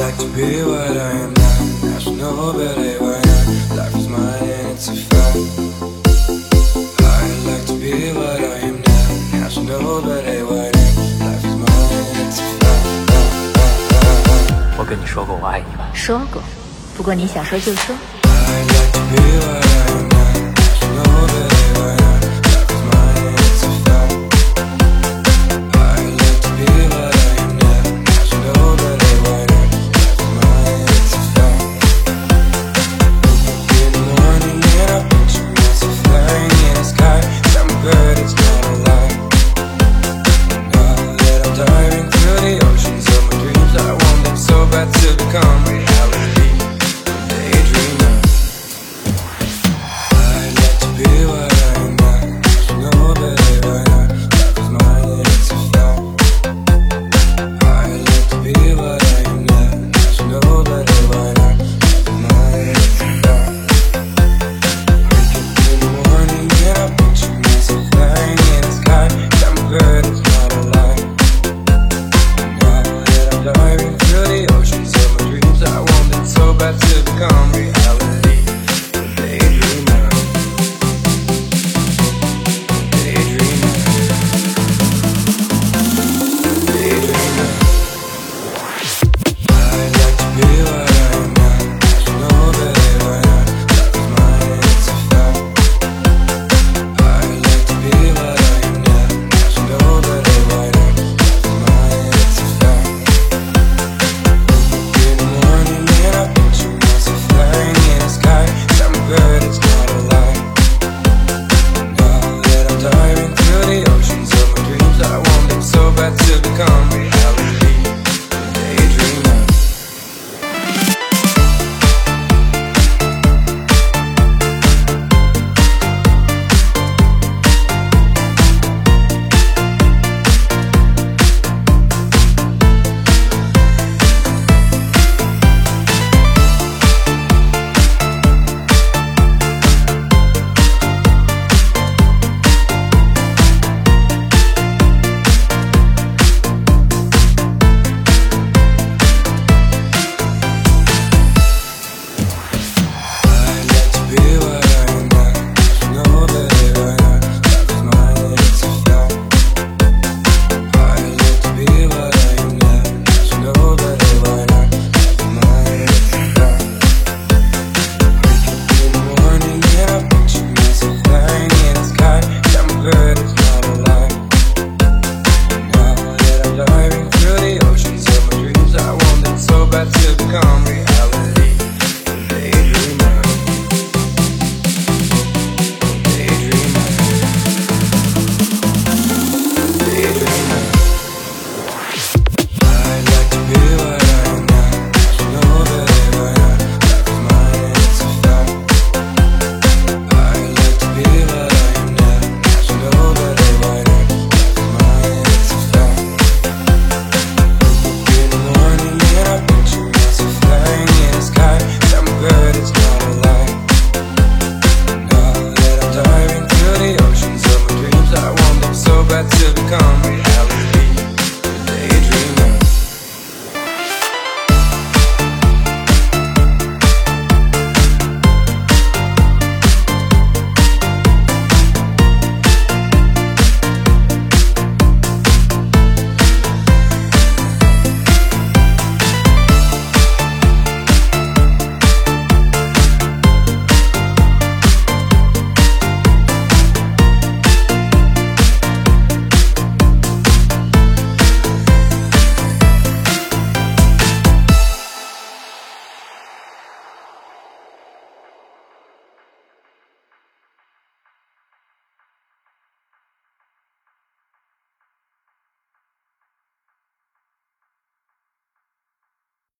like to be what I am now. Ask nobody why not. Life is mine and it's a fact. I'd like to be what I am now. Ask nobody why not. Life is mine and it's a fact. 我跟你说过我爱你吗？说过，不过你想说就说。I'd like to be what